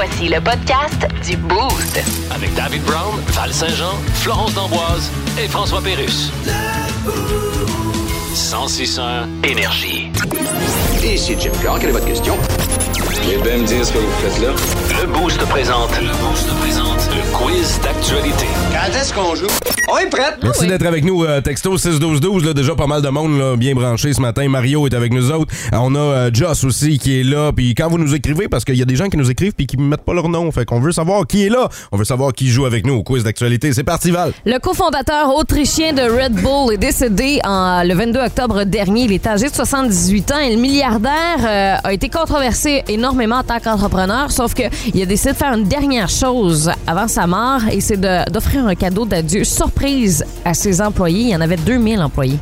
Voici le podcast du Boost. Avec David Brown, Val Saint-Jean, Florence D'Amboise et François Pérus. 1061 Énergie. Ici Jim Carr, quelle est votre question? Eh bien me dire ce que vous faites là. Le Boost présente. Le Boost présente. Le quiz d'actualité. Quand est-ce qu'on joue? On est prête! Merci d'être avec nous, euh, texto 61212, là, déjà pas mal de monde là, bien branché ce matin. Mario est avec nous autres. Euh, On a euh, Joss aussi qui est là. Puis quand vous nous écrivez, parce qu'il y a des gens qui nous écrivent puis qui ne mettent pas leur nom, fait qu'on veut savoir qui est là. On veut savoir qui joue avec nous au quiz d'actualité. C'est parti Val. Le cofondateur autrichien de Red Bull est décédé en, le 22 octobre dernier. Il est âgé de 78 ans et le milliardaire euh, a été controversé énormément en tant qu'entrepreneur, sauf qu'il a décidé de faire une dernière chose avant sa mort et c'est d'offrir un cadeau d'adieu surprise à ses employés. Il y en avait 2000 employés.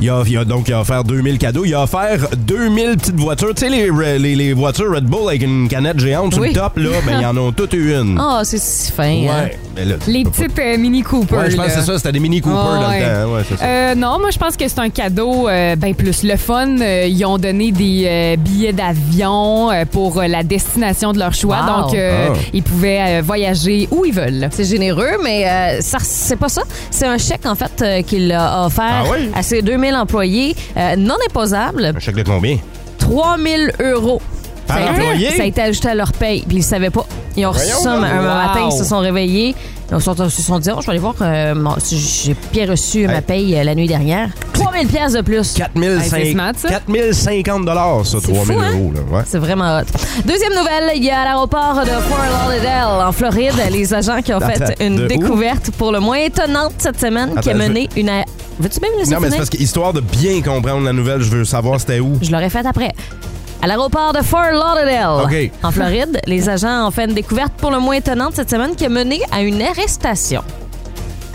Il a, il a donc il a offert 2000 cadeaux. Il a offert 2000 petites voitures. Tu sais, les, les, les voitures Red Bull avec une canette géante sur Oui. le top, là, ben, ils en ont toutes eu une. Oh, c'est si fin. hein? ouais. Mais là, tu Les petites euh, Mini Cooper. Ouais, je pense que c'est ça. C'était des Mini Cooper Ah, dans ouais. le temps. Ouais, c'est ça. Euh, non, moi je pense que c'est un cadeau euh, ben plus le fun. Euh, ils ont donné des euh, billets d'avion euh, pour euh, la destination de leur choix, Wow. donc euh, Ah. ils pouvaient euh, voyager où ils veulent. C'est généreux, mais euh, ça, c'est pas ça. C'est un chèque, en fait, euh, qu'il a offert Ah oui? à ses 2000 employés, euh, non imposable, Un chèque de combien? 3000 euros. Ça, a été, employé? ça a été ajouté à leur paye, puis ils savaient pas. Ils ont reçu Voyons ça donc. un Wow. matin, ils se sont réveillés. Ils se sont, dit, oh, je vais aller voir, euh, mon- j'ai bien reçu ma paye euh, la nuit dernière. 3000 pièces de plus. 4050 smart, ça. 4050 dollars, ça, C'est 3000 fou, hein? euros. Là. Ouais. C'est vraiment hot. Deuxième nouvelle, il y a à l'aéroport de Fort Lauderdale, en Floride, les agents qui ont fait Attends, une de où? découverte pour le moins étonnante cette semaine qui a Attends, mené une... a- Veux-tu bien me laisser Non, mais c'est parce que, histoire de bien comprendre la nouvelle, je veux savoir c'était où. Je l'aurais fait après. À l'aéroport de Fort Lauderdale, OK. en Floride, les agents ont fait une découverte pour le moins étonnante cette semaine qui a mené à une arrestation.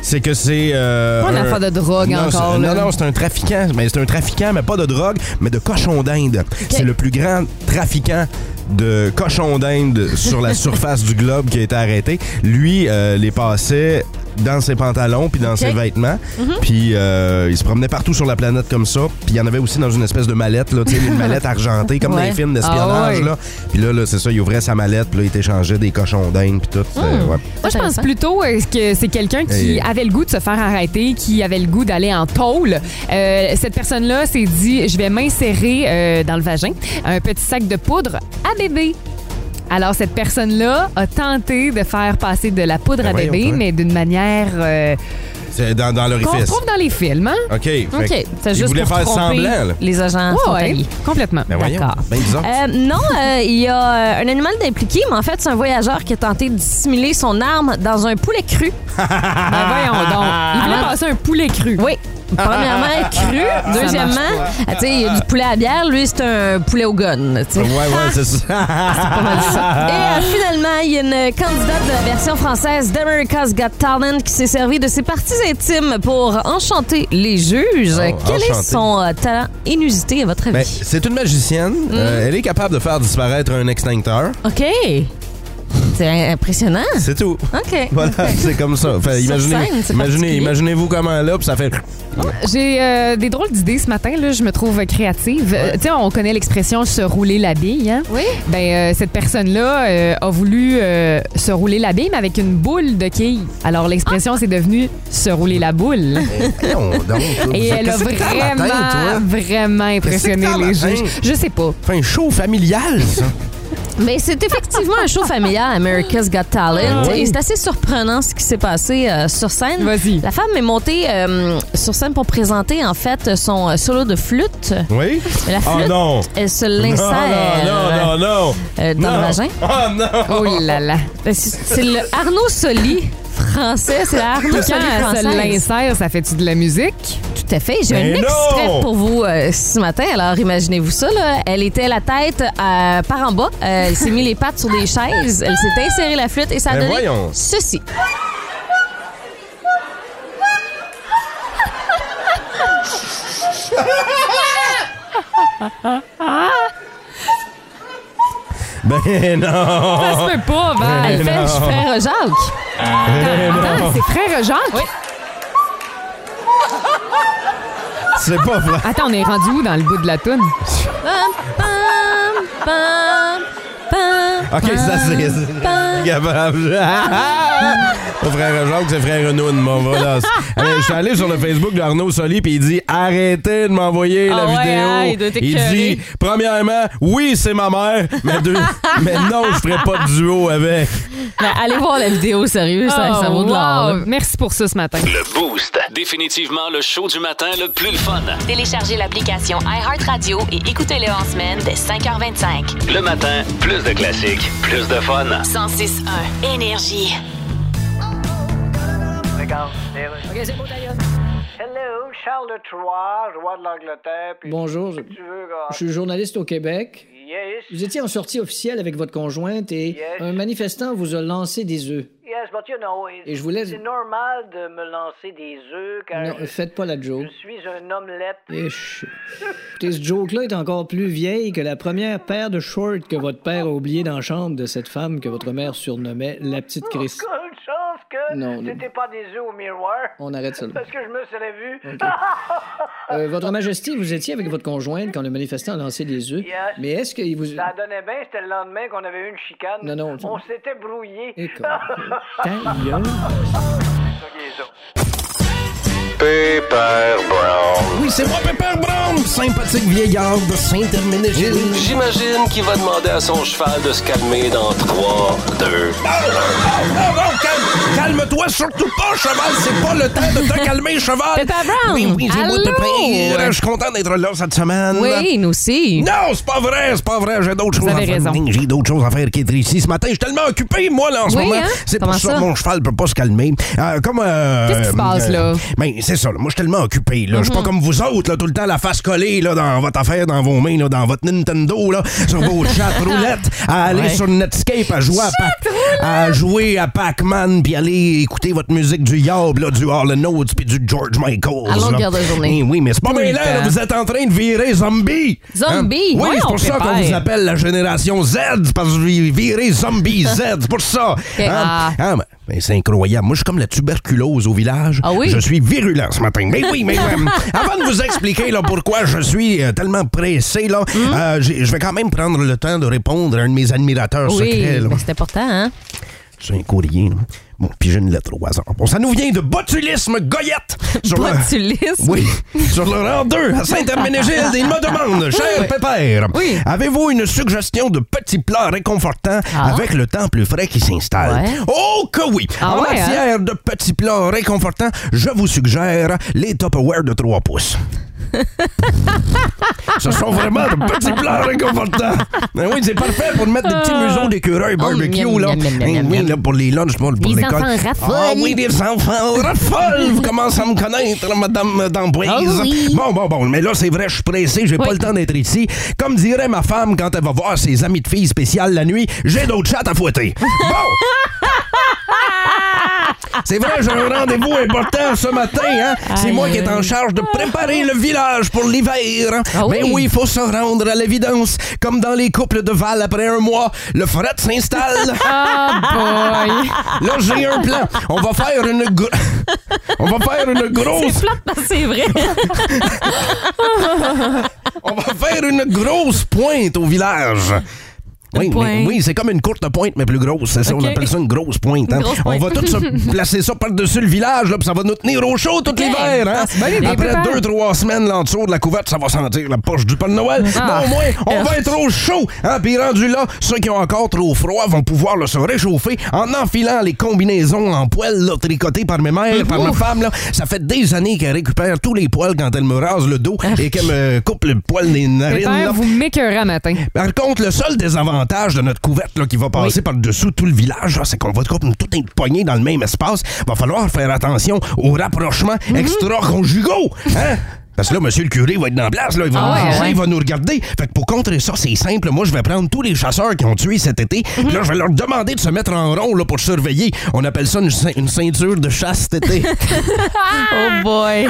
C'est que c'est. euh, Pas une un- affaire de drogue non, encore, c'est- là. Non, non, c'est un trafiquant. Mais c'est un trafiquant, mais pas de drogue, mais de cochon d'Inde. C'est le plus grand trafiquant de cochon d'Inde sur la surface du globe qui a été arrêté. Lui, euh, les passait dans ses pantalons puis dans ses vêtements. Puis euh, il se promenait partout sur la planète comme ça. Puis il y en avait aussi dans une espèce de mallette, là, tu sais, une mallette argentée, comme dans les films d'espionnage. Ah ouais. là. Puis là, là c'est ça, il ouvrait sa mallette, puis là, il échangeait des cochons d'Inde, puis tout. Ouais. Moi, je pense plutôt euh, que c'est quelqu'un qui avait le goût de se faire arrêter, qui avait le goût d'aller en tôle. Euh, cette personne-là s'est dit je vais m'insérer dans le vagin un petit sac de poudre à bébé. Alors, cette personne-là a tenté de faire passer de la poudre Ben à voyons, bébé, toi. mais d'une manière euh, C'est dans, dans qu'on l'orifice. retrouve dans les films. Hein? OK. Fait OK, c'est il juste voulait pour faire tromper semblant, là. les agents Ouais, frontaliers. complètement. Ben voyons, D'accord. ben bizarre. Euh, non, euh, il y a euh, un animal impliqué, mais en fait, c'est un voyageur qui a tenté de dissimuler son arme dans un poulet cru. Ben voyons donc. Il voulait passer un poulet cru. Oui. Premièrement, cru. Deuxièmement, ah, tu sais, il y a du poulet à bière. Lui, c'est un poulet au gun. Ouais, ouais, c'est ça. Pas mal ça. Et euh, finalement, il y a une candidate de la version française d'America's Got Talent qui s'est servie de ses parties intimes pour enchanter les juges. Oh, Quel est son euh, talent inusité, à votre avis? Ben, c'est une magicienne. Mm. Euh, elle est capable de faire disparaître un extincteur. OK. C'est impressionnant. C'est tout. OK. Voilà, c'est comme ça. Fait, imaginez, scène, imaginez, imaginez-vous comment là, puis ça fait. J'ai euh, des drôles d'idées ce matin, là, je me trouve créative. Euh, tu sais, on connaît l'expression se rouler la bille. Hein? Oui. Ben, euh, cette personne-là euh, a voulu euh, se rouler la bille, mais avec une boule de quilles. Alors, l'expression, c'est devenu se rouler la boule. Donc, Et elle a vraiment, vraiment impressionné les juges. Je sais pas. Un show familial, ça. Mais c'est effectivement un show familial, America's Got Talent. Ah oui? Et c'est assez surprenant ce qui s'est passé euh, sur scène. Vas-y. La femme est montée euh, sur scène pour présenter en fait son euh, solo de flûte. Oui? Mais la Oh flûte, non! elle se Non, l'insère non, non, non! euh, dans non. le vagin. Oh non! Oh là là. Ben, C'est le Arnaud Soli français. C'est la Arnaud Quand Soli elle se l'insère, ça fait-tu de la musique? Tout à fait. J'ai Mais un non! extrait pour vous euh, ce matin. Alors, imaginez-vous ça. Là. Elle était la tête euh, par en bas. Euh, elle s'est mis les pattes sur des chaises. Elle s'est insérée la flûte et ça a Ben donné voyons. ceci. Ben non! Ça se peut pas, Val. Elle fait non. frère Jacques. Attends, c'est frère Jacques? Oui. C'est pas vrai. Attends, on est rendu où dans le bout de la toune? Pam, pam, pam, Pam, Ok, ça c'est. capable. Pas frère Jacques, c'est frère Noun, mon voilà. Allez, Je suis allé sur le Facebook d'Arnaud Soli puis il dit arrêtez de m'envoyer la Ah ouais, vidéo. hein, il doit il t'écœurer. dit premièrement, oui c'est ma mère, mais, deux- mais non je ferai pas de duo avec. Ben, allez voir la vidéo, sérieux, ça, ça vaut de l'or. Oh, wow. Merci pour ça ce matin. Le Boost. Définitivement le show du matin le plus le fun. Téléchargez l'application iHeartRadio et écoutez-le en semaine dès 5h25. Le matin, plus de classiques, plus de fun. 106.1 Énergie. Hello, Charles de Troyes, roi de l'Angleterre. Bonjour, je, tu veux, je suis journaliste au Québec. Yes. Vous étiez en sortie officielle avec votre conjointe et un manifestant vous a lancé des œufs. Yes, but you know, it- Et je voulais- c'est normal de me lancer des œufs car Non, je, faites pas la joke. je suis un omelette. Je- Écoutez, ce joke-là est encore plus vieille que la première paire de shorts que votre père a oublié dans la chambre de cette femme que votre mère surnommait la petite Chris. Que Non, c'était pas des œufs au miroir. On arrête ça là. Parce que je me serais vu. Euh, votre Majesté, vous étiez avec votre conjointe quand le manifestant a lancé des œufs. Yes. Mais est-ce qu'il vous... Ça donnait bien, c'était le lendemain qu'on avait eu une chicane. Non, non. On s'était brouillé. Pepper Brown. Oui c'est moi Pepper Brown, sympathique vieillard de Saint-Herménégilde. J'imagine qu'il va demander à son cheval de se calmer dans 3, 2, Oh, oh, oh, calme- Calme-toi surtout pas, cheval. C'est pas le temps de te calmer, cheval. Pepper Brown. Oui, oui, c'est moi, Allô? Pepper. Je suis content d'être là cette semaine. Oui, nous aussi. Non, c'est pas vrai, c'est pas vrai. J'ai d'autres choses à faire. J'ai d'autres choses à faire qu'être ici ce matin. Je suis tellement occupé, moi, là, en ce Oui, moment. hein? C'est pour ça que mon cheval peut pas se calmer. Euh, comme. euh, Qu'est-ce qui se passe, là? Ben, c'est ça, là. Moi, je suis tellement occupé, là. Je suis pas comme vous autres, là, tout le temps la face collée, là, dans votre affaire, dans vos mains, là, dans votre Nintendo, là, sur vos chats roulettes, à aller Ouais. sur Netscape, à jouer à, à jouer à Pac-Man, puis aller écouter votre musique du Yob, là, du Hall Notes, puis du George Michael. À longueur de journée. Eh oui, mais c'est pas bien le là, vous êtes en train de virer zombie. Zombie? Hein? Oui, c'est pour ça qu'on vous appelle la génération Z, parce que vous virez zombie Z, c'est pour ça. Hein? Ah. Ben, ben, c'est incroyable. Moi, je suis comme la tuberculose au village. Ah oui? Je suis virulent ce matin. Mais oui, mais euh, avant de vous expliquer là, pourquoi je suis euh, tellement pressé, là, Hmm? euh, je vais quand même prendre le temps de répondre à un de mes admirateurs Oui, secrets. mais c'est important, hein? C'est un courrier. là. Bon, puis j'ai une lettre au hasard. Bon, ça nous vient de Botulisme Goyette. Sur le- Botulisme? Oui, sur le rang 2 à Saint-Herménégilde. Il me demande, cher Pépère, Oui. avez-vous une suggestion de petits plats réconfortants Ah. avec le temps plus frais qui s'installe? Ouais. Oh que oui! Ah en ouais, matière de petits plats réconfortants, je vous suggère les Tupperware de 3 pouces. Ce sont vraiment de petits plats réconfortants. Ben oui, c'est parfait pour mettre des petits museaux d'écureuil barbecue, Oh, miam, là. miam, oui, là, pour les lunchs, pour, pour Les l'école. Ah oui, les enfants raffolent. Vous commencez à me connaître, madame d'Amboise. Ah oui. Bon, bon, bon. Mais là, c'est vrai, je suis pressé. J'ai pas Oui. le temps d'être ici. Comme dirait ma femme quand elle va voir ses amis de filles spéciales la nuit, j'ai d'autres chats à fouetter. Bon! C'est vrai, j'ai un rendez-vous important ce matin. Hein? C'est moi qui est en charge de préparer le village pour l'hiver. Ah oui? Mais oui, il faut se rendre à l'évidence. Comme dans les couples de Val après un mois, le fret s'installe. Ah, boy. Là, j'ai un plan. On va faire une gro- On va faire une grosse C'est plate parce que c'est vrai. On va faire une grosse pointe au village. Oui, mais- oui, c'est comme une courte pointe, mais plus grosse. C'est ça, Ok. on appelle ça une grosse pointe. hein. Une grosse On va tout se placer ça par-dessus le village, là, puis ça va nous tenir au chaud tout l'hiver. Hein? Ah, Après deux, trois semaines là, en dessous de la couverte, ça va sentir la poche du Père Noël. Ah. Mais au moins, on va être au chaud. Hein? Puis rendu là, ceux qui ont encore trop froid vont pouvoir là, se réchauffer en enfilant les combinaisons en poils là, tricotées par mes mères, par ma femme. Là. Ça fait des années qu'elle récupère tous les poils quand elle me rase le dos et qu'elle me coupe le poil des narines. là. Pépère, vous m'écœurez matin. Par contre, le seul désavantage de notre couverte là, qui va passer par-dessous tout le village, c'est qu'on va tout être poigné dans le même espace. Va falloir faire attention aux rapprochements extra-conjugaux. Hein? Parce que là, monsieur le curé va être dans la place, là, il va Ah nous ouais, juger, ouais. il va nous regarder. Fait que pour contrer ça, c'est simple. Moi, je vais prendre tous les chasseurs qui ont tué cet été. Puis là, je vais leur demander de se mettre en rond là, pour surveiller. On appelle ça une, cein- une ceinture de chasse cet été. Oh boy.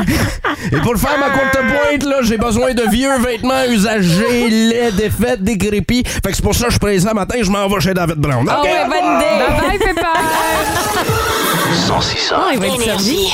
Et pour faire ma courte pointe, là, j'ai besoin de vieux vêtements usagés, laids, défaits, décrépits. Fait que c'est pour ça que je suis présent matin, je m'en vais chez David Brown. Ah OK, ouais, au bonne revoir. idée. Bye bye, Pépère. 1061. Ah, il va être servi. Énergie.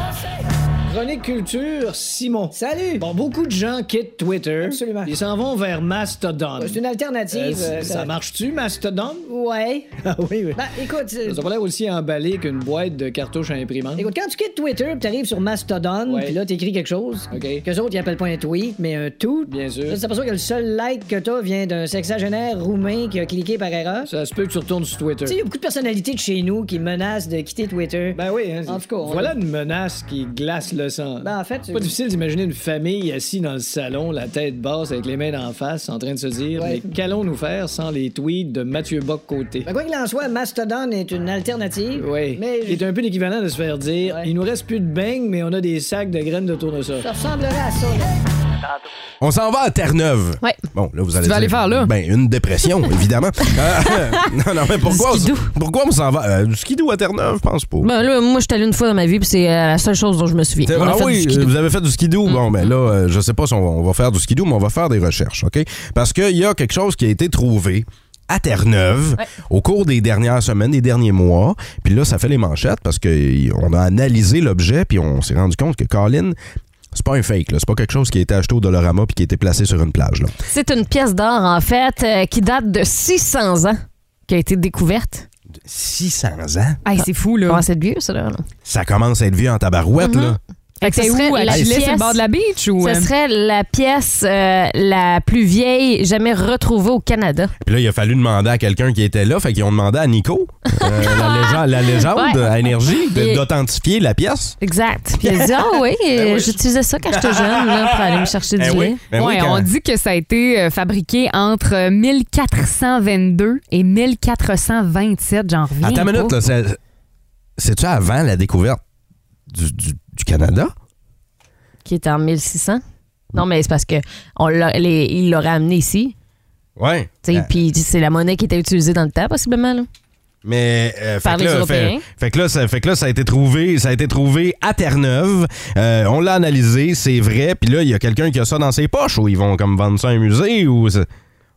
Chronique culture, Simon. Salut! Bon, beaucoup de gens quittent Twitter. Absolument. Ils s'en vont vers Mastodon. C'est une alternative. Euh, euh, ça marche-tu, Mastodon? Ouais. Ah oui, oui. Ben, écoute, euh, Ça a pas l'air aussi emballé qu'une boîte de cartouches à imprimante. écoute, quand tu quittes Twitter, puis t'arrives sur Mastodon, puis là, t'écris quelque chose. OK. Qu'eux autres, ils appellent pas un tweet, mais un tout. Bien sûr. Là, tu t'aperçois que le seul like que t'as vient d'un sexagénaire roumain qui a cliqué par erreur. Ça se peut que tu retournes sur Twitter. Tu sais, il y a beaucoup de personnalités de chez nous qui menacent de quitter Twitter. Ben oui, hein. En tout cas, on- Voilà une menace qui glace le Ben, en fait, C'est pas difficile d'imaginer une famille assise dans le salon, la tête basse, avec les mains d'en face, en train de se dire Ouais. Mais qu'allons-nous faire sans les tweets de Mathieu Bock-Côté Ben, quoi qu'il en soit, Mastodon est une alternative. Oui. Mais C'est un peu l'équivalent de se faire dire Ouais. Il nous reste plus de beignes, mais on a des sacs de graines de tournesol. ça ressemblerait à ça, là. On s'en va à Terre-Neuve. Ouais. Bon, là, vous allez vas dire, aller faire là? Ben, une dépression, évidemment. Euh, non, non, mais pourquoi, Du skidoo. pourquoi on s'en va? Euh, du skidoo à Terre-Neuve, je pense pas. Ben là, moi, je suis allée une fois dans ma vie, puis c'est euh, la seule chose dont je me souviens. On ah fait oui, euh, vous avez fait du skidoo. Bon, ben là, euh, je sais pas si on va, on va faire du skidoo, mais on va faire des recherches, OK? Parce qu'il y a quelque chose qui a été trouvé à Terre-Neuve Ouais. au cours des dernières semaines, des derniers mois. Puis là, ça fait les manchettes parce qu'on a analysé l'objet, puis on s'est rendu compte que Colin, c'est pas un fake, là. C'est pas quelque chose qui a été acheté au Dolorama puis qui a été placé sur une plage, là. C'est une pièce d'or, en fait, euh, qui date de 600 ans, qui a été découverte. 600 ans? Hey, c'est fou, là. Comment c'est vieux, ça, là? là? Ça commence à être vieux en tabarouette, là. Fait que ce C'est serait où? À la Chile, sur le pièce- bord de la beach? Ou, Ce euh, serait la pièce euh, la plus vieille jamais retrouvée au Canada. Puis là, il a fallu demander à quelqu'un qui était là. Fait qu'ils ont demandé à Nico, euh, la légende, la légende Ouais. à Énergie, d'authentifier la pièce. Exact. Puis il a dit, ah oui, euh, j'utilisais ça quand j'étais jeune, là, pour aller me chercher du Ben lait. oui. Ben oui, quand- on dit que ça a été euh, fabriqué entre 1422 et 1427, j'en reviens. Attends une minute, c'est- C'est-tu avant la découverte du, du- du Canada? Qui était en 1600. Non, mais c'est parce que on l'a- les- il l'aurait amené ici. Ouais. Euh, Puis c'est la monnaie qui était utilisée dans le temps, possiblement. Là. Mais euh, fait, Par que les là, Européens. fait, fait que là, ça, fait que là, ça a été trouvé, ça a été trouvé à Terre-Neuve. Euh, on l'a analysé, c'est vrai. Puis là, il y a quelqu'un qui a ça dans ses poches ou ils vont comme vendre ça à un musée ou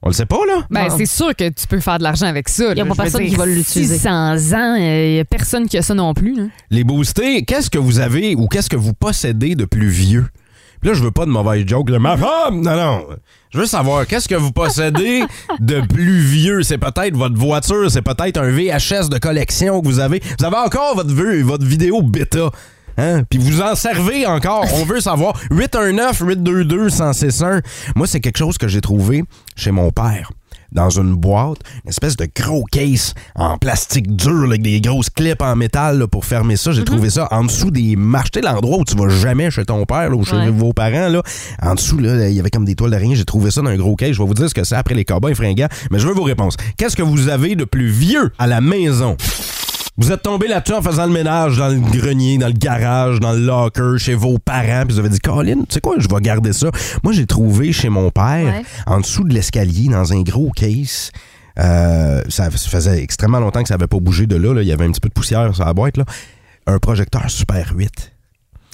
on le sait pas là. Ben, c'est sûr que tu peux faire de l'argent avec ça. Y a là. pas personne qui va l'utiliser. 600 ans, il n'y a personne qui a ça non plus. là. Les boostés, qu'est-ce que vous avez ou qu'est-ce que vous possédez de plus vieux? Puis là, je veux pas de mauvaise joke. Là, ma femme! Non, non. Je veux savoir, qu'est-ce que vous possédez de plus vieux? C'est peut-être votre voiture, c'est peut-être un VHS de collection que vous avez. Vous avez encore votre, votre vidéo bêta. Hein? Puis vous en servez encore. On veut savoir. 819-822-1061. Moi, c'est quelque chose que j'ai trouvé chez mon père. Dans une boîte, une espèce de gros case en plastique dur, là, avec des grosses clips en métal là, pour fermer ça. J'ai trouvé ça en dessous des marches. Tu sais, l'endroit où tu vas jamais chez ton père là, ou chez Ouais. vos parents. Là. En dessous, là, il y avait comme des toiles d'araignée. J'ai trouvé ça dans un gros case. Je vais vous dire ce que c'est après les cowboys fringants. Mais je veux vos réponses. Qu'est-ce que vous avez de plus vieux à la maison? Vous êtes tombé là-dessus en faisant le ménage dans le grenier, dans le garage, dans le locker, chez vos parents, puis vous avez dit, Colin, tu sais quoi, je vais garder ça. Moi, j'ai trouvé chez mon père, Ouais. en dessous de l'escalier, dans un gros case. euh, ça faisait extrêmement longtemps que ça n'avait pas bougé de là, là. Il y avait un petit peu de poussière sur la boîte. Là. Un projecteur Super 8.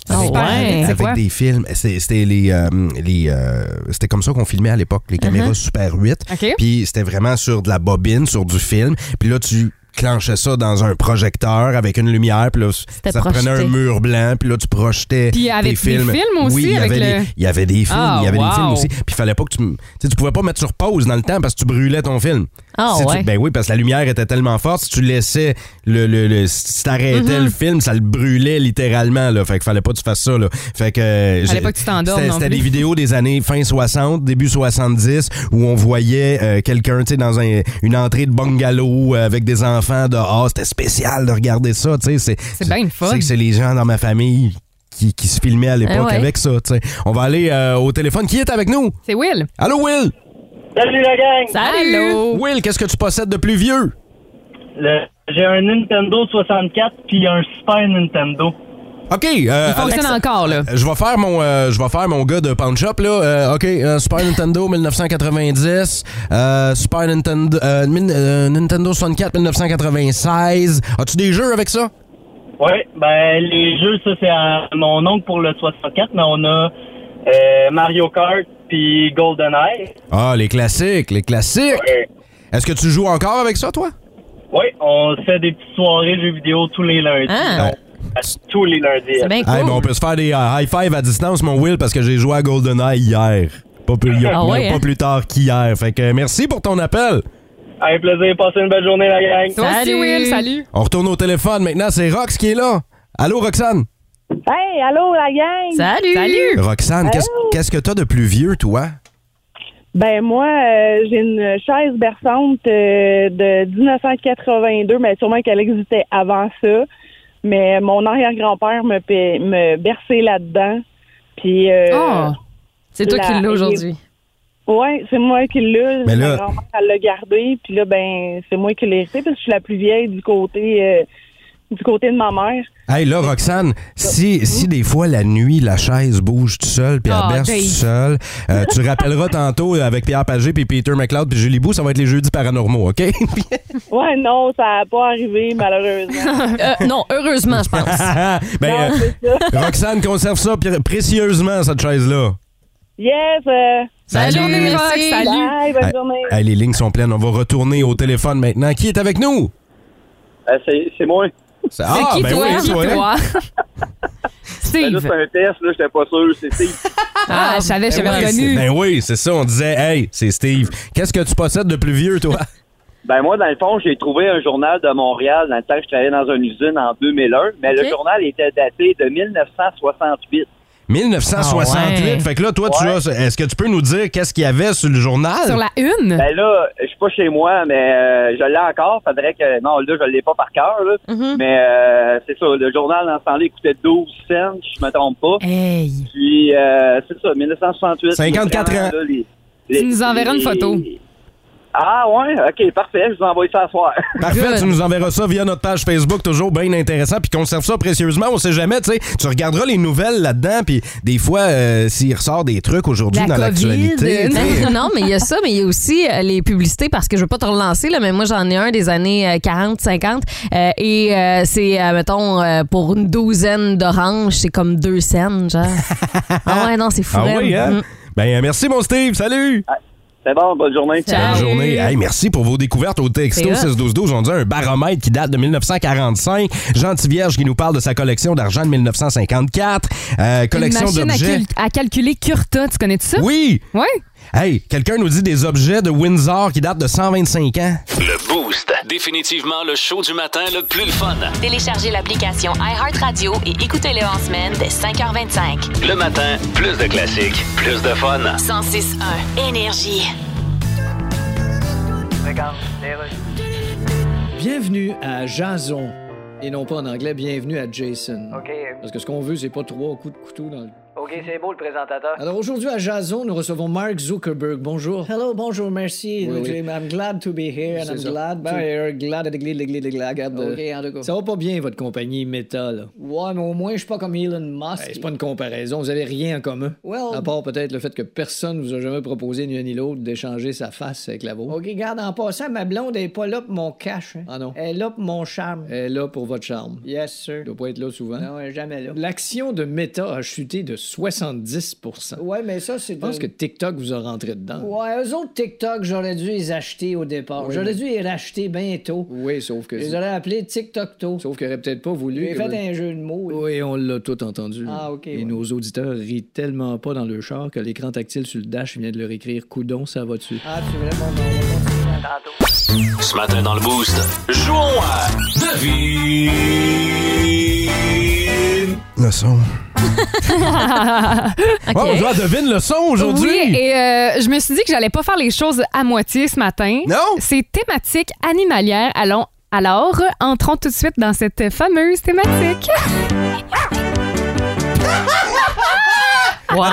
Ah Avec, ouais. avec des films. C'était les, euh, les euh, c'était comme ça qu'on filmait à l'époque, les caméras Super 8. OK. Puis c'était vraiment sur de la bobine, sur du film. Puis là, tu clenchais ça dans un projecteur avec une lumière. Puis là, ça te prenait un mur blanc. Puis là, tu projetais Puis avec des des films. films aussi, Oui, il y avec avait le- des- il y avait des films. Ah, il y avait des films aussi. Puis il fallait pas que tu... tu pouvais pas mettre sur pause dans le temps parce que tu brûlais ton film. Ah Si tu- ouais. ben oui, parce que la lumière était tellement forte. Si tu laissais le... le, le- si tu t'arrêtais Mm-hmm. le film, ça le brûlait littéralement. Là. Fait qu'il fallait pas que tu fasses ça. Là. Fait que... euh, Fallait pas que tu t'endormes c'était- des vidéos des années fin 60, début 70, où on voyait euh, quelqu'un, tu sais, dans un- une entrée de bungalow euh, avec des enfants dehors. C'était spécial de regarder ça, tu sais. C'est C'est bien le fun. c'est que c'est les gens dans ma famille qui, qui se filmaient à l'époque Ah ouais. avec ça, tu sais. On va aller euh, au téléphone. Qui est avec nous? C'est Will. Allô, Will? Salut la gang! Allô? Will, qu'est-ce que tu possèdes de plus vieux? Le- J'ai un Nintendo 64 puis un Super Nintendo. OK. euh, Il fonctionne Alex- encore, là. Euh, Je vais faire mon euh, je vais faire mon gars de Pawn Shop là. Euh, OK, euh, Super Nintendo 1990, euh, Super Nintendo euh, min- euh, Nintendo 64 1996. As-tu des jeux avec ça? Oui, ben les jeux, ça c'est à mon oncle pour le 64, mais on a euh, Mario Kart puis GoldenEye. Ah, les classiques, les classiques. Est-ce que tu joues encore avec ça, toi? Oui, on fait des petites soirées jeux vidéo tous les lundis. Ah. Donc, à tous les lundis. C'est bien Hey, cool. mais on peut se faire des euh, high five à distance, mon Will, parce que j'ai joué à GoldenEye hier. Pas plus, Ah ouais, pas hein? plus tard qu'hier. Fait que merci pour ton appel. Avec plaisir, passez une belle journée, la gang. Toi aussi, Salut. Will, salut. On retourne au téléphone maintenant. C'est Rox qui est là. Allô, Roxane? Hey, allô la gang! Salut. Salut. Roxane, qu'est-ce que t'as de plus vieux, toi? Ben moi, euh, j'ai une chaise berçante euh, de 1982, mais sûrement qu'elle existait avant ça. Mais mon arrière-grand-père me, pa- me berçait là-dedans. Puis euh, Oh. C'est toi La- qui l'as aujourd'hui. ouais, c'est moi qui l'ai. Mais là- Ma grand-mère elle l'a gardé, puis là ben c'est moi qui l'ai hérité parce que je suis la plus vieille du côté euh, du côté de ma mère. Hey, là, Roxane, si, si des fois la nuit, la chaise bouge tout seul, puis Ah, elle berce Dave. tout seul, euh, tu rappelleras tantôt avec Pierre Pagé, puis Peter McLeod, puis Julie Bou, ça va être les jeudis paranormaux, OK? Ouais, non, ça n'a pas arrivé malheureusement. Euh, non, heureusement, je pense. ben, non, euh. Roxane, conserve ça pré- précieusement, cette chaise-là. Yes. euh, Salut, journée, merci. Rox, salut. bye, bonne journée. hey, les lignes sont pleines. On va retourner au téléphone maintenant. Qui est avec nous? Euh, c'est c'est moi. C'est C'est qui, toi? oui, toi. Toi. Ben, là, Steve. c'est un test, là, j'étais pas sûr. C'est Steve. Ah, je savais, je Ben oui, c'est- reconnu. ben oui, c'est ça. On disait, hey, c'est Steve. Qu'est-ce que tu possèdes de plus vieux, toi? Ben moi, dans le fond, j'ai trouvé un journal de Montréal dans le temps que je travaillais dans une usine en 2001, mais le journal était daté de 1968. 1968. Ah ouais. Fait que là, toi, tu as. Est-ce que tu peux nous dire qu'est-ce qu'il y avait sur le journal? Sur la une? Ben là, je suis pas chez moi, mais euh, je l'ai encore. Faudrait que... Non, là, je l'ai pas par cœur, là. Mhm. Mais euh, c'est ça, le journal dans ce temps-là il coûtait 12 cents, je me trompe pas. Hey. Puis, euh, c'est ça, 1968. 54 Vraiment, ans. là, les- Tu nous enverras une les- photo. Ah ouais, ok, parfait, je vous envoie ça ce soir. Parfait, tu nous enverras ça via notre page Facebook, toujours bien intéressant, puis conserve ça précieusement. On sait jamais, tu sais, tu regarderas les nouvelles là-dedans, puis des fois, euh, s'il ressort des trucs aujourd'hui La dans COVID, l'actualité. non, mais il y a ça, mais il y a aussi euh, les publicités parce que je veux pas te relancer, là, mais moi, j'en ai un des années euh, 40, 50. euh, et euh, c'est, euh, mettons, euh, pour une douzaine d'oranges, c'est comme deux cents, genre. ah ouais, non, c'est fou. Ah oui, hein? Mm. Ben, merci, mon Steve. Salut! C'est bon, bonne journée. Ciao. Bonne journée. Hey, merci pour vos découvertes au texto C'est hot. 61212. On dit un baromètre qui date de 1945. Jean Tivierge qui nous parle de sa collection d'argent de 1954. Euh, Une collection machine à, d'objets. cal- à calculer Curta, tu connais ça? Oui! Ouais. Hey, quelqu'un nous dit des objets de Windsor qui datent de 125 ans. Le Boost. Définitivement le show du matin le plus le fun. Téléchargez l'application iHeartRadio et écoutez-le en semaine dès 5h25. Le matin, plus de classiques, plus de fun. 106.1 Énergie. Bienvenue à Jason. Et non pas en anglais, bienvenue à Jason. OK. Parce que ce qu'on veut, c'est pas trois coups de couteau dans le. OK, c'est beau le présentateur. Alors aujourd'hui à Jason, nous recevons Mark Zuckerberg. Bonjour. Hello, bonjour, merci. Oui, oui. I'm glad to be here and I'm ça. glad Ben, to... euh, glad, glad, glad, glad, glad, regarde, euh, OK, en tout cas. Ça va pas bien, votre compagnie Meta, là. Ouais, mais au moins, je suis pas comme Elon Musk. Hey, c'est pas une comparaison, vous avez rien en commun. Well- À part peut-être le fait que personne vous a jamais proposé, ni un ni l'autre, d'échanger sa face avec la vôtre. OK, garde, en passant, ma blonde est pas là pour mon cash. hein. Ah non. Elle est là pour mon charme. Elle est là pour votre charme. Yes, sir. Elle doit pas être là souvent. Non, elle est jamais là. L'action de Meta a chuté de 70% Ouais, mais ça, c'est... Je pense que TikTok vous a rentré dedans. Ouais, eux autres TikTok, j'aurais dû les acheter au départ. Oui, j'aurais mais- dû les racheter bientôt. Oui, sauf que. Je les aurais appelés TikTok-to. Sauf qu'il aurait peut-être pas voulu. Que fait un jeu de mots. Oui, on l'a tout entendu. Ah, OK, Et ouais. nos auditeurs rient tellement pas dans le char que l'écran tactile sur le dash vient de leur écrire Coudon, ça va dessus. Ah, c'est vrai, bon, on va continuer tantôt. Ce matin dans le Boost, jouons à Devine. Le son. OK. Oh, on doit devine le son aujourd'hui. Oui, et euh, je me suis dit que j'allais pas faire les choses à moitié ce matin. Non? C'est thématique animalière. Allons, alors, entrons tout de suite dans cette fameuse thématique. Wow.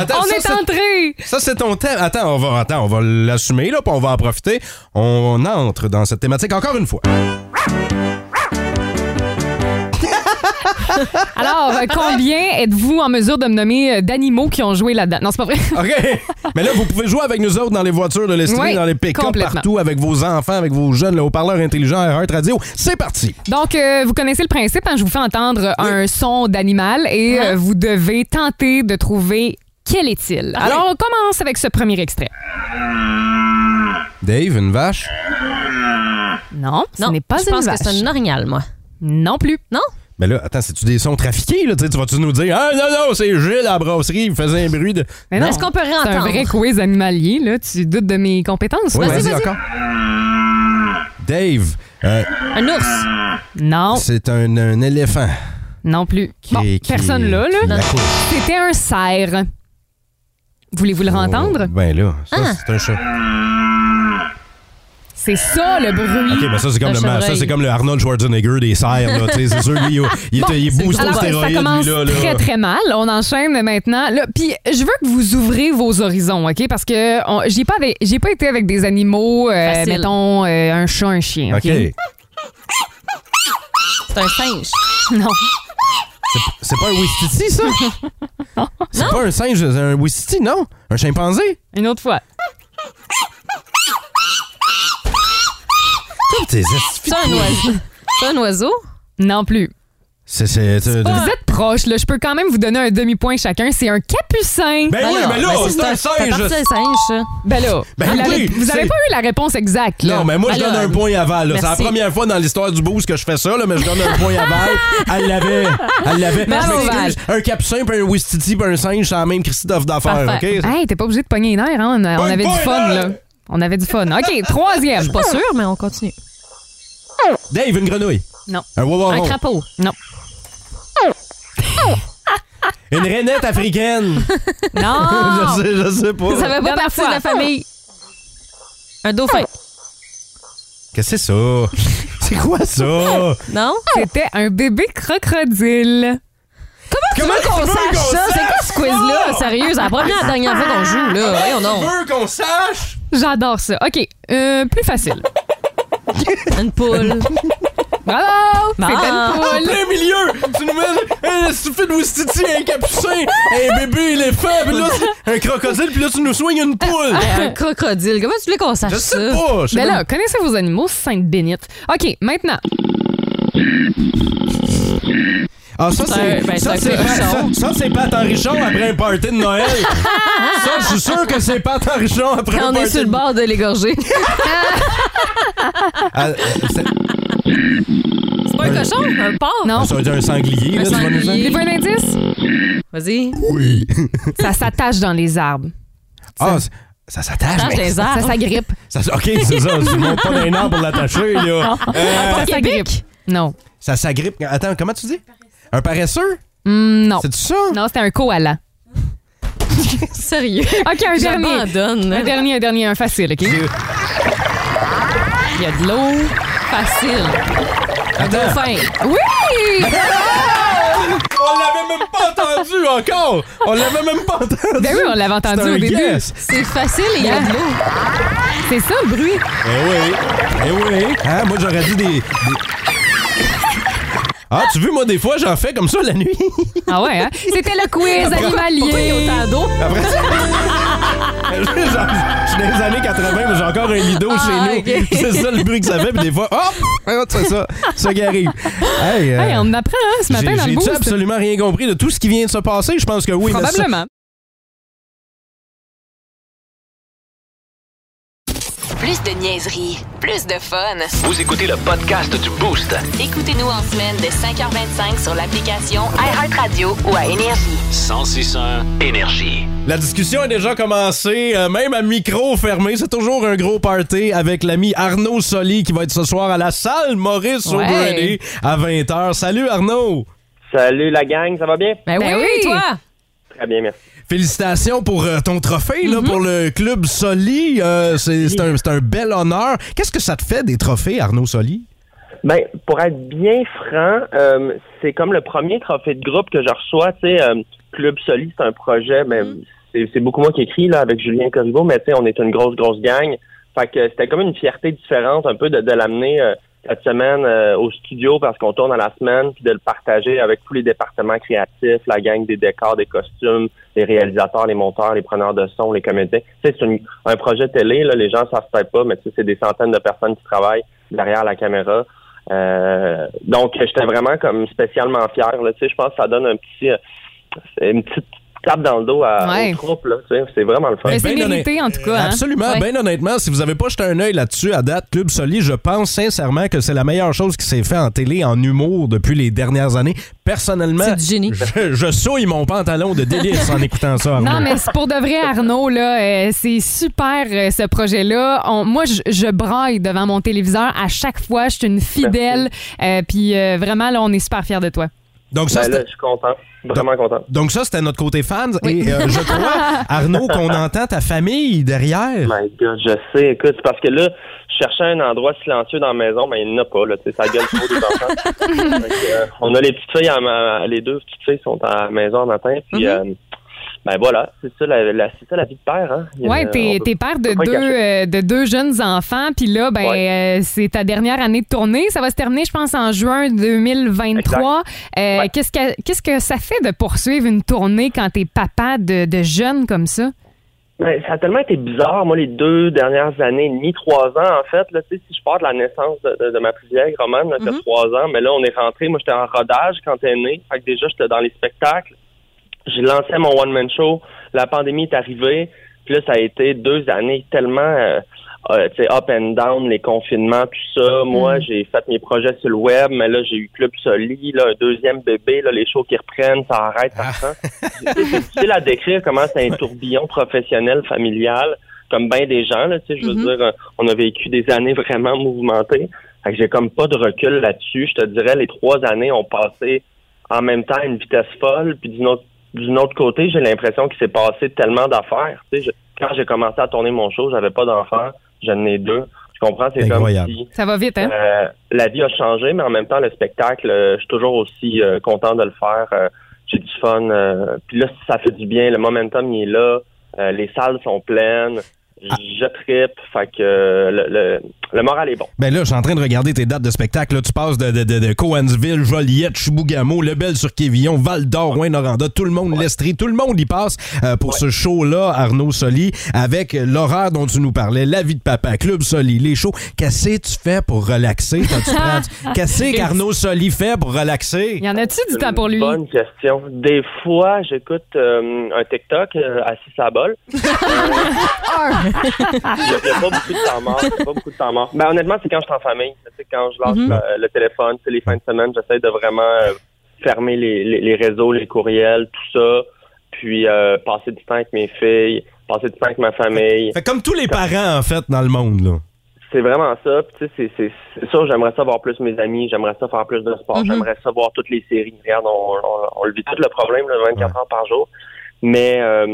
Attends, On ça, est entré! Ça, c'est ton thème. Attends, on va, attends, on va l'assumer, là, puis on va en profiter. On entre dans cette thématique encore une fois. Alors, euh, combien êtes-vous en mesure de me nommer euh, d'animaux qui ont joué là-dedans? Non, c'est pas vrai. OK. Mais là, vous pouvez jouer avec nous autres dans les voitures de l'Estrie, Oui, dans les pick-up, complètement. partout, avec vos enfants, avec vos jeunes, le haut-parleur intelligent à Heart Radio. C'est parti. Donc, euh, vous connaissez le principe, hein, je vous fais entendre un son d'animal et euh, vous devez tenter de trouver quel est-il. Alors, on commence avec ce premier extrait. Dave, une vache? Non, ce Non, n'est pas je une pense vache. que c'est un orignal, moi. Non plus. Non? Mais là, attends, c'est-tu des sons trafiqués? Là? Tu sais, tu vas-tu nous dire, ah non, non, c'est Gilles à la brasserie, il faisait un bruit de. Mais non, Est-ce qu'on peut C'est un réentendre? vrai quiz animalier, là. Tu doutes de mes compétences? Oui, Vas-y, encore. Dave, euh, Un ours. Non, c'est un, un éléphant. non plus. Bon, qui- personne là, qui là. l'accouche. C'était un cerf. Voulez-vous le entendre? Oh, ben là, ça, Ah. c'est un chat. C'est ça, le bruit. OK, mais ça, c'est comme, le, ma- ça, c'est comme le Arnold Schwarzenegger des serres. là, tu sais, C'est sûr, lui, il, il, Bon, était- il est boosté Alors, aux ça stéroïdes, commence lui, là. là. très, très mal. On enchaîne maintenant. Là, Puis, je veux que vous ouvrez vos horizons, OK? Parce que on- j'ai pas, avec- j'ai pas été avec des animaux, euh, Facile. mettons, euh, un chat, un chien, OK? OK. C'est un singe. Non. C'est- C'est pas un Wistiti, ça? C'est pas un singe, c'est un Wistiti, non? Un chimpanzé? Une autre fois. T'es C'est un oiseau. C'est un oiseau? Non plus. C'est. c'est- c'est- Vous êtes proches, là. Je peux quand même vous donner un demi-point chacun. C'est un capucin. Ben oui, Alors, mais là, ben, c'est un singe. des singes, ça. Ben là, Ben vous oui, vous avez c'est- pas eu la réponse exacte, là. Non, mais moi, je Ben donne un point aval. là. C'est la première fois dans l'histoire du boost que je fais ça, là, mais je donne un point aval. Elle l'avait. Elle l'avait. Un capucin, puis un Wistiti, puis un singe, c'est la même Christophe d'affaires, OK? Hey, t'es pas obligé de pogner les nerfs, hein? On, on avait du fun, là. On avait du fun. OK, troisième. Pas sûr, mais on continue. Dave, une grenouille. Non. Un Un crapaud. Non. Une rainette africaine. Non! je, sais, je sais pas. Ça fait pas Dernière partie fois. de la famille. Un dauphin. Qu'est-ce que c'est ça? c'est quoi ça? Non? C'était un bébé crocodile. Comment qu'on tu veux sache qu'on ça? C'est quoi ce quiz-là? Sérieux, c'est la première et la dernière fois qu'on joue, là. Voyons Tu donc. veux qu'on sache? J'adore ça. OK, euh, plus facile. Une poule. Bravo! C'était Ah. une En poule. plein milieu! Tu nous mets un suffit de Wistiti, un capucin, un bébé éléphant, puis là, c'est un crocodile, puis là, tu nous soignes une poule! Un crocodile. Comment tu voulais qu'on sache Je ça? sais pas! je sais Ben là, connaissez vos animaux, sainte bénite. OK, maintenant. Ah, ça, C'est ben, ça, c'est Pat- cochon. ça, ça, c'est Pat Henrichon après un party de Noël. ça, je suis sûr que c'est Pat Henrichon après Quand un on party est sur le bord de l'égorger. Ah, euh, c'est- C'est pas un cochon? Un porc? Non. Ça être un sanglier, Un là, tu sanglier. Voulez-vous un indice? Vas-y. Oui. Ça s'attache dans les arbres. Ah, c'est- ça s'attache. Attache mais- les arbres. Ça s'agrippe. ça- ok, c'est ça. Tu montes pas d'un arbre pour l'attacher, là. Euh, Ça s'agrippe. Non. ça s'agrippe. Attends, comment tu dis? Un paresseux? Hmm, non. C'est ça? Non, c'était un koala. Sérieux? OK, un dernier. J'abandonne. Un dernier, un dernier, un facile, OK? Il y a de l'eau. Facile. Attends. Dauphin. Oui! On l'avait même pas entendu encore! On l'avait même pas entendu! Ben oui, on l'avait entendu C'est un au début. guess. C'est facile et il y a de l'eau. C'est ça le bruit. Eh oui! Eh oui! Hein, moi, j'aurais dit des, des- Ah, tu veux, moi, des fois, j'en fais comme ça la nuit. Ah ouais, hein? C'était le quiz Pourquoi il y a animalier. Après ça... Genre, Je suis dans les années 80, mais j'ai encore un lido Ah, chez nous. ok. C'est ça le bruit que ça fait, puis des fois, hop! hop, C'est ça, ça qui arrive. Hey, euh, Hey, on en apprend hein, ce matin j'ai- dans le J'ai-tu boost. absolument rien compris de tout ce qui vient de se passer? Je pense que oui. mais ça- Probablement. Plus de niaiserie, plus de fun. Vous écoutez le podcast du Boost. Écoutez-nous en semaine de 5h25 sur l'application iHeartRadio ou à Énergie. 1061 Énergie. La discussion est déjà commencée, euh, même à micro fermé. C'est toujours un gros party avec l'ami Arnaud Soli qui va être ce soir à la salle Maurice Ouais. O'Grady à 20h. Salut Arnaud! Salut la gang, ça va bien? Ben, Ben oui, oui. toi? Très bien, merci. Félicitations pour euh, ton trophée là, pour le club Soli. Euh, c'est un, c'est un bel honneur. Qu'est-ce que ça te fait des trophées, Arnaud Soli? Ben, pour être bien franc, euh, c'est comme le premier trophée de groupe que je reçois. Tu sais, euh, Club Soli, c'est un projet, mais c'est c'est beaucoup moi qui écris là avec Julien Corriveau, mais tu sais, on est une grosse, grosse gang. Fait que c'était comme une fierté différente un peu de, de l'amener. euh, cette semaine euh, au studio parce qu'on tourne à la semaine, puis de le partager avec tous les départements créatifs, la gang des décors, des costumes, les réalisateurs, les monteurs, les preneurs de son, les comédiens. C'est un projet télé, là, les gens ne savent peut-être pas, mais c'est des centaines de personnes qui travaillent derrière la caméra. Euh, donc, j'étais vraiment comme spécialement fier. Je pense que ça donne un petit, euh, une petite tape dans le dos à, Ouais. aux troupes. Là, tu sais, c'est vraiment le fun. Mais c'est Ben mérité, en tout cas. hein? Absolument. Ouais. Bien honnêtement, si vous avez pas jeté un œil là-dessus à date, Club Soli, je pense sincèrement que c'est la meilleure chose qui s'est fait en télé, en humour depuis les dernières années. Personnellement, C'est du génie. je, je souille mon pantalon de délice en écoutant ça. Arnaud. Non, mais c'est pour de vrai, Arnaud, là, euh, c'est super euh, ce projet-là. Moi, je, je braille devant mon téléviseur à chaque fois. Je suis une fidèle. Euh, Puis euh, vraiment, là, on est super fiers de toi. Donc ça, Ben là, je suis content. Vraiment content. donc ça, c'était notre côté fans. Et euh, je crois, Arnaud, qu'on entend ta famille derrière. My God, je sais. Écoute, c'est parce que là, je cherchais un endroit silencieux dans la maison, mais il n'y en a pas. Là, ça gueule trop des enfants. Euh, on a les petites filles, à ma- les deux petites filles sont à la maison le matin. Puis, Mm-hmm. euh, ben voilà, c'est ça la, la- c'est ça la vie de père. Hein? On t'es t'es père de deux, euh, de deux jeunes enfants, puis là, ben, euh, c'est ta dernière année de tournée. Ça va se terminer, je pense, en juin 2023. Euh, Qu'est-ce que qu'est-ce que ça fait de poursuivre une tournée quand t'es papa de, de jeunes comme ça? Ben, ça a tellement été bizarre, moi, les deux dernières années demie, trois ans, en fait. Là, si je pars de la naissance de, de- de ma plus vieille, Romane, là, a trois ans, mais là, on est rentré. Moi, j'étais en rodage quand est née. Fait que déjà, j'étais dans les spectacles. J'ai lancé mon one-man show. La pandémie est arrivée. Puis là, ça a été deux années tellement, euh, euh, tu sais, up and down, les confinements, tout ça. Moi, j'ai fait mes projets sur le web, mais là, j'ai eu Club Soli, là, un deuxième bébé, là, les shows qui reprennent, ça arrête, ça. Tu sais, c'est difficile à décrire comment c'est un tourbillon professionnel, familial, comme bien des gens, là, tu sais, je veux dire, euh, on a vécu des années vraiment mouvementées. Fait que j'ai comme pas de recul là-dessus. Je te dirais, les trois années ont passé en même temps à une vitesse folle, puis d'une autre d'une autre côté, j'ai l'impression qu'il s'est passé tellement d'affaires. Tu sais, je- quand j'ai commencé à tourner mon show, j'avais pas d'enfants, j'en ai deux. Je comprends, c'est comme si Ça va vite, hein? euh, la vie a changé, mais en même temps, le spectacle, euh, je suis toujours aussi euh, content de le faire. Euh, j'ai du fun. euh, Puis là, ça fait du bien. Le momentum, il est là. Euh, les salles sont pleines. Je trippe. Fait que euh, le, le, le moral est bon. Ben là, je suis en train de regarder tes dates de spectacle. Là, tu passes de, de, de, de Coansville, Joliette, Chibougamau, Lebel sur Quévillon, Val d'Or, Rouen-Noranda, tout le monde, l'Estrie, tout le monde y passe euh, pour ce show-là, Arnaud Soli, avec l'horaire dont tu nous parlais, la vie de papa, Club Soli, les shows. Qu'est-ce que tu fais pour relaxer? Quand tu prends... Qu'est-ce qu'Arnaud Soli fait pour relaxer? Y en a-tu du temps pour lui? Bonne question. Des fois, j'écoute euh, un TikTok euh, assis à la bol. Il n'y a, pas beaucoup de temps mort. Il y a pas beaucoup de temps mort. Ben, honnêtement, c'est quand je suis en famille. Sais, quand je lâche Mhm. le, le téléphone, c'est les fins de semaine, j'essaie de vraiment euh, fermer les, les, les réseaux, les courriels, tout ça. Puis euh, passer du temps avec mes filles, passer du temps avec ma famille. Fait comme tous les parents, en fait, dans le monde, là. C'est vraiment ça. Puis, tu sais, c'est, c'est, c'est sûr, j'aimerais ça voir plus mes amis, j'aimerais ça faire plus de sport, Mhm. j'aimerais ça voir toutes les séries. Regarde, on, on, on le vit tout le problème, là, 24 heures par jour. Mais euh,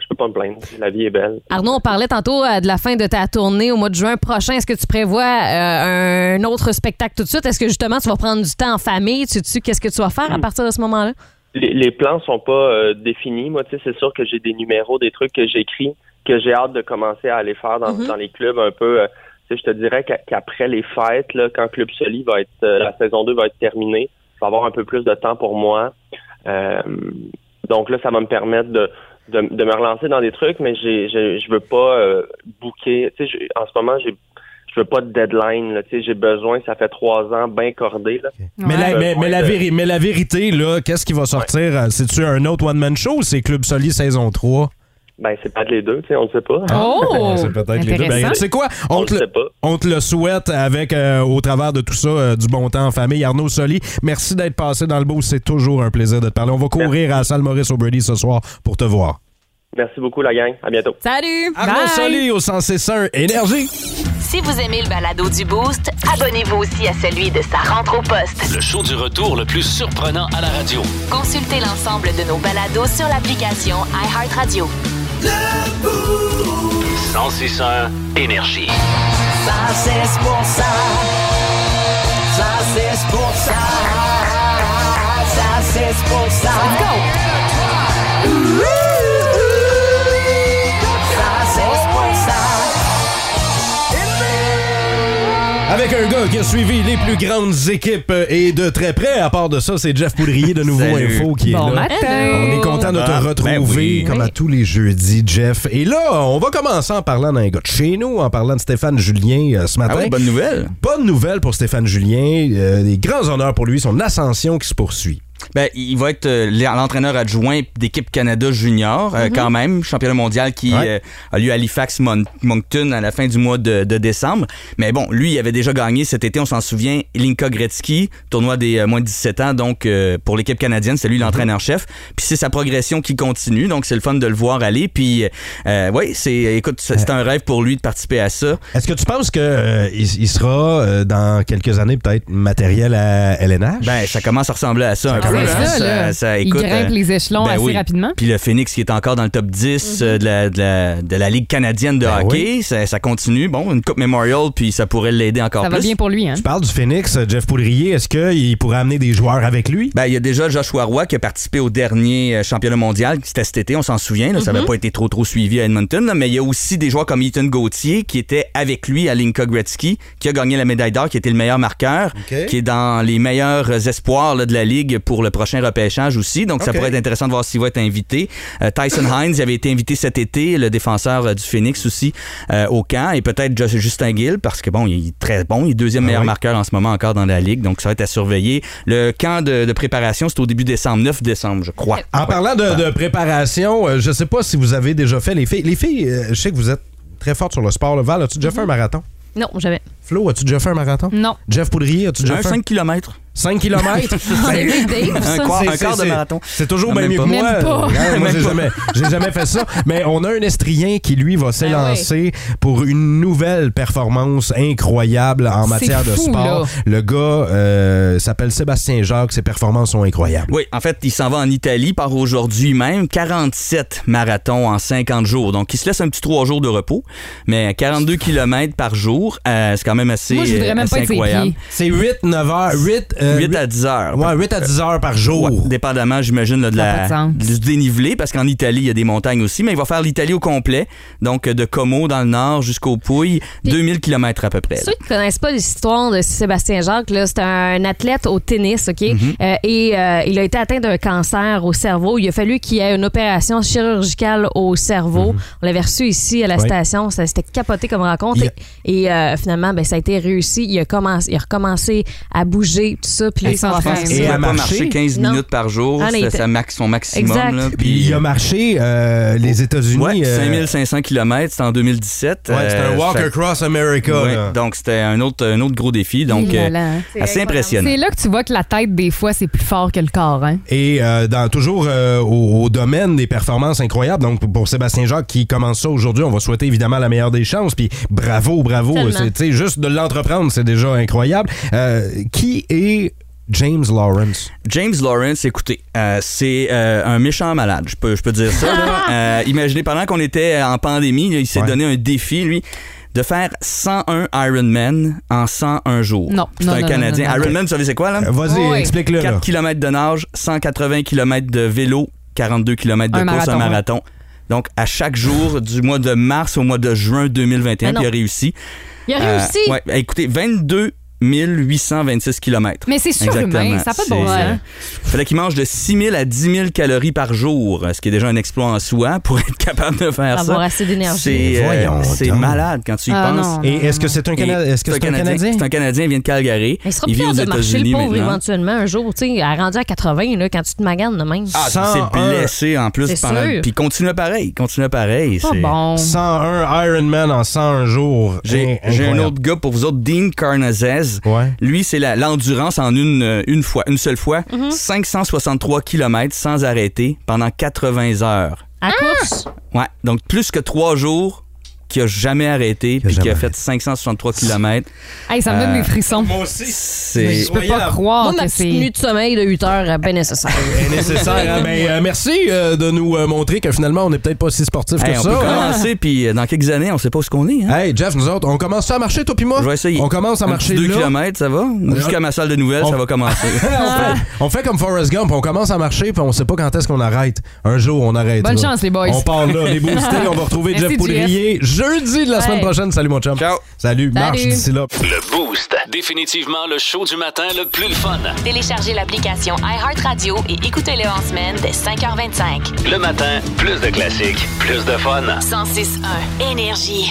je peux pas me plaindre. La vie est belle. Arnaud, on parlait tantôt euh, de la fin de ta tournée au mois de juin prochain. Est-ce que tu prévois euh, un autre spectacle tout de suite? Est-ce que justement tu vas prendre du temps en famille? Tu sais qu'est-ce que tu vas faire à Hmm. partir de ce moment-là? Les, les plans sont pas euh, définis. Moi, tu sais, c'est sûr que j'ai des numéros, des trucs que j'écris, que j'ai hâte de commencer à aller faire dans, Mhm. dans les clubs un peu. euh, tu je te dirais qu'a- qu'après les fêtes, là, quand Club Soli va être, la saison 2 va être terminée, je vais avoir un peu plus de temps pour moi. Euh, donc là, ça va me permettre de, de, de me relancer dans des trucs, mais j'ai, je veux pas euh, booker. Tu sais, en ce moment, j'ai je veux pas de deadline. Là, tu sais, j'ai besoin, ça fait trois ans, bien cordé. Là. Mais, la, mais, mais la véri- mais la vérité, là, qu'est-ce qui va sortir? Euh, C'est-tu un autre one-man show ou c'est Club Soli saison 3? Ben, c'est pas les deux, tu sais, on ne sait pas. Oh! c'est peut-être les deux. Ben, tu sais quoi? On, On te le le, sait pas. on te le souhaite avec, euh, au travers de tout ça, euh, du bon temps en famille. Arnaud Soli, merci d'être passé dans le beau. C'est toujours un plaisir de te parler. On va courir à la salle Maurice O'Brady ce soir pour te voir. Merci beaucoup, la gang. À bientôt. Salut! Arnaud Bye. Soli au 161 Énergie. Si vous aimez le balado du Boost, abonnez-vous aussi à celui de sa rentre au poste. Le show du retour le plus surprenant à la radio. Consultez l'ensemble de nos balados sur l'application iHeartRadio. 1061 Énergie. Ça c'est pour ça. Ça c'est pour ça. Ça c'est pour ça. Let's Ça Avec un gars qui a suivi les plus grandes équipes euh, et de très près. À part de ça, c'est Jeff Poudrier de Nouveau Salut. Info qui est Bon là. matin. On est content de te Ah, retrouver ben oui. comme à tous les jeudis, Jeff. Et là, on va commencer en parlant d'un gars de chez nous, en parlant de Stéphane Julien euh, ce matin. Ah oui, bonne nouvelle. Bonne nouvelle pour Stéphane Julien. Euh, des grands honneurs pour lui, son ascension qui se poursuit. Ben, il va être euh, l'entraîneur adjoint d'équipe Canada Junior, euh, quand même, championnat mondial qui Ouais. euh, a lieu à Halifax Mon- Moncton à la fin du mois de, de décembre. Mais bon, lui, il avait déjà gagné cet été, on s'en souvient, Linka Gretzky, tournoi des moins de 17 ans, donc pour l'équipe canadienne, c'est lui l'entraîneur-chef. Puis c'est sa progression qui continue, donc c'est le fun de le voir aller. Puis, euh, oui, c'est, écoute, c'est un rêve pour lui de participer à ça. Est-ce que tu penses que il, il sera euh, dans quelques années peut-être matériel à LNH? Ben, ça commence à ressembler à ça un ça, là. ça, Il écoute, grimpe euh, les échelons ben assez oui. rapidement. Puis le Phoenix qui est encore dans le top 10 euh, de, la, de, la, de la Ligue canadienne de Ben hockey, ça, ça continue. Bon, une Coupe Memorial, puis ça pourrait l'aider encore Ça plus. va bien pour lui, hein? Tu parles du Phoenix, euh, Jeff Poudrier. Est-ce qu'il pourrait amener des joueurs avec lui? Ben, il y a déjà Joshua Roy qui a participé au dernier championnat mondial, c'était cet été, on s'en souvient. là, Ça n'avait pas été trop trop suivi à Edmonton. là, mais il y a aussi des joueurs comme Ethan Gauthier qui était avec lui à Linka Gretzky, qui a gagné la médaille d'or, qui était le meilleur marqueur, qui est dans les meilleurs espoirs là, de la Ligue pour le prochain repêchage aussi. Donc, ça pourrait être intéressant de voir s'il va être invité. Euh, Tyson Hines, il avait été invité cet été, le défenseur euh, du Phoenix aussi, euh, au camp. Et peut-être Just- Justin Gill, parce que bon, il est très bon. Il est deuxième Ah meilleur oui. marqueur en ce moment encore dans la Ligue. Donc, ça va être à surveiller. Le camp de, de préparation, c'est au début décembre, 9 décembre, je crois. En parlant de, de préparation, euh, je sais pas si vous avez déjà fait les filles. Les filles, euh, je sais que vous êtes très fortes sur le sport. là. Val, as-tu déjà fait un marathon? Non, jamais. Flo, as-tu déjà fait un marathon? Non. Jeff Poudrier, as-tu déjà Un fait 5 km. 5 km? C'est Un quart, un quart de marathon. C'est toujours bien même mieux que moi. Même pas. Ouais, moi, j'ai jamais, j'ai jamais fait ça. Mais on a un Estrien qui, lui, va s'élancer pour une nouvelle performance incroyable en matière de sport. là. Le gars euh, s'appelle Sébastien Jacques. Ses performances sont incroyables. Oui, en fait, il s'en va en Italie par aujourd'hui même. 47 marathons en 50 jours. Donc, il se laisse un petit 3 jours de repos. Mais 42 km par jour, euh, c'est quand même assez, Moi, je voudrais même assez pas être incroyable. C'est 8, 9 heures. 8, 8 à 10 heures. Ouais, 8 à 10 heures par jour. Ouais, dépendamment, j'imagine, de la, du dénivelé, parce qu'en Italie, il y a des montagnes aussi, mais il va faire l'Italie au complet, donc de Como dans le nord jusqu'au Pouilles, 2000 km à peu près. Ceux qui connaissent pas l'histoire de Sébastien Jacques, là, c'est un athlète au tennis, OK? Euh, et euh, il a été atteint d'un cancer au cerveau. Il a fallu qu'il y ait une opération chirurgicale au cerveau. On l'avait reçu ici à la Ouais. station. Ça s'était capoté comme rencontre. Il Et, et, euh, finalement, ben, ça a été réussi. Il a, commencé, il a recommencé à bouger, tout ça. Puis il s'entraîne. Il marcher? marcher 15 Non. minutes par jour, Ah, c'est son maximum. Exact. là, Puis il a marché euh, les États-Unis. Ouais, euh, 5500 km, c'était en 2017. Ouais, c'était un Euh, walk fait- across America. Ouais, donc c'était un autre, un autre gros défi. Donc, euh, là, hein. assez impressionnant. C'est là que tu vois que la tête, des fois, c'est plus fort que le corps. Hein? Et euh, dans, toujours euh, au, au domaine des performances incroyables. Donc, pour Sébastien Jacques qui commence ça aujourd'hui, on va souhaiter évidemment la meilleure des chances. Puis bravo, bravo. C'est, sais, juste de l'entreprendre, c'est déjà incroyable. Euh, qui est James Lawrence? James Lawrence, écoutez, euh, c'est euh, un méchant malade, je peux, je peux dire ça. là. Euh, imaginez, pendant qu'on était en pandémie, là, il s'est Ouais. donné un défi, lui, de faire 101 Ironman en 101 jours. Non, C'est non, un non, Canadien. non, non, non. Ironman, vous savez c'est quoi, là? Euh, Vas-y, Oui. explique-le. là. 4 km de nage, 180 km de vélo, 42 km de Un course, un marathon, marathon. Donc, à chaque jour du mois de mars au mois de juin 2021, Ah non. puis il a réussi. Il a Euh, réussi. ouais, écoutez, 22 826 km. Mais c'est surhumain, ça n'a pas de bon sens. Il fallait qu'il mange de 6 000 à 10 000 calories par jour, ce qui est déjà un exploit en soi pour être capable de faire ça. Avoir assez d'énergie. C'est euh, Voyons c'est malade quand tu y Ah, penses. non. Et est-ce que c'est un, Cana- est-ce que c'est un Canadien? C'est un Canadien, il vient de Calgary. Mais il sera il vit aux de marcher le pauvre maintenant. éventuellement un jour. Tu sais, à rendu à 80, là, quand tu te maganes de même. Ah, il 101. s'est blessé en plus C'est pendant. sûr. Puis continue pareil, continue pareil. Pas c'est- bon. 101 Ironman en 101 jours. J'ai un autre gars pour vous autres, Dean Carnazes. Ouais. Lui, c'est l'endurance en une, euh, une fois, une seule fois. Mm-hmm. 563 km sans arrêter pendant 80 heures. À course? Ouais, donc plus que trois jours qui a jamais arrêté puis qui a fait 563 km. Hey, ça me donne Euh, des frissons. Moi aussi. C'est Je peux pas croire Moi, ma que petite c'est. nuit de sommeil de 8 heures, euh, ben nécessaire. C'est nécessaire. hein? Ben, euh, merci euh, de nous euh, montrer que finalement, on n'est peut-être pas si sportif Hey, que on ça. peut hein? commencer puis euh, dans quelques années, on sait pas où ce qu'on est. Hein? Hey, Jeff, nous autres, on commence à marcher, toi puis moi? Je vais essayer. On commence à Un marcher petit 2 là. km, ça va? Jusqu'à ma salle de nouvelles, On- ça va commencer. on, fait, on fait comme Forrest Gump, on commence à marcher puis on sait pas quand est-ce qu'on arrête. Un jour, on arrête. Bonne là. chance, les boys. On part là, les boostés, on va retrouver Jeff Poudrier juste jeudi de la semaine prochaine. Salut, mon chum. Ciao. Salut, marche d'ici là. Le Boost. Définitivement le show du matin le plus le fun. Téléchargez l'application iHeartRadio et écoutez-le en semaine dès 5h25. Le matin, plus de classiques, plus de fun. 106.1 Énergie.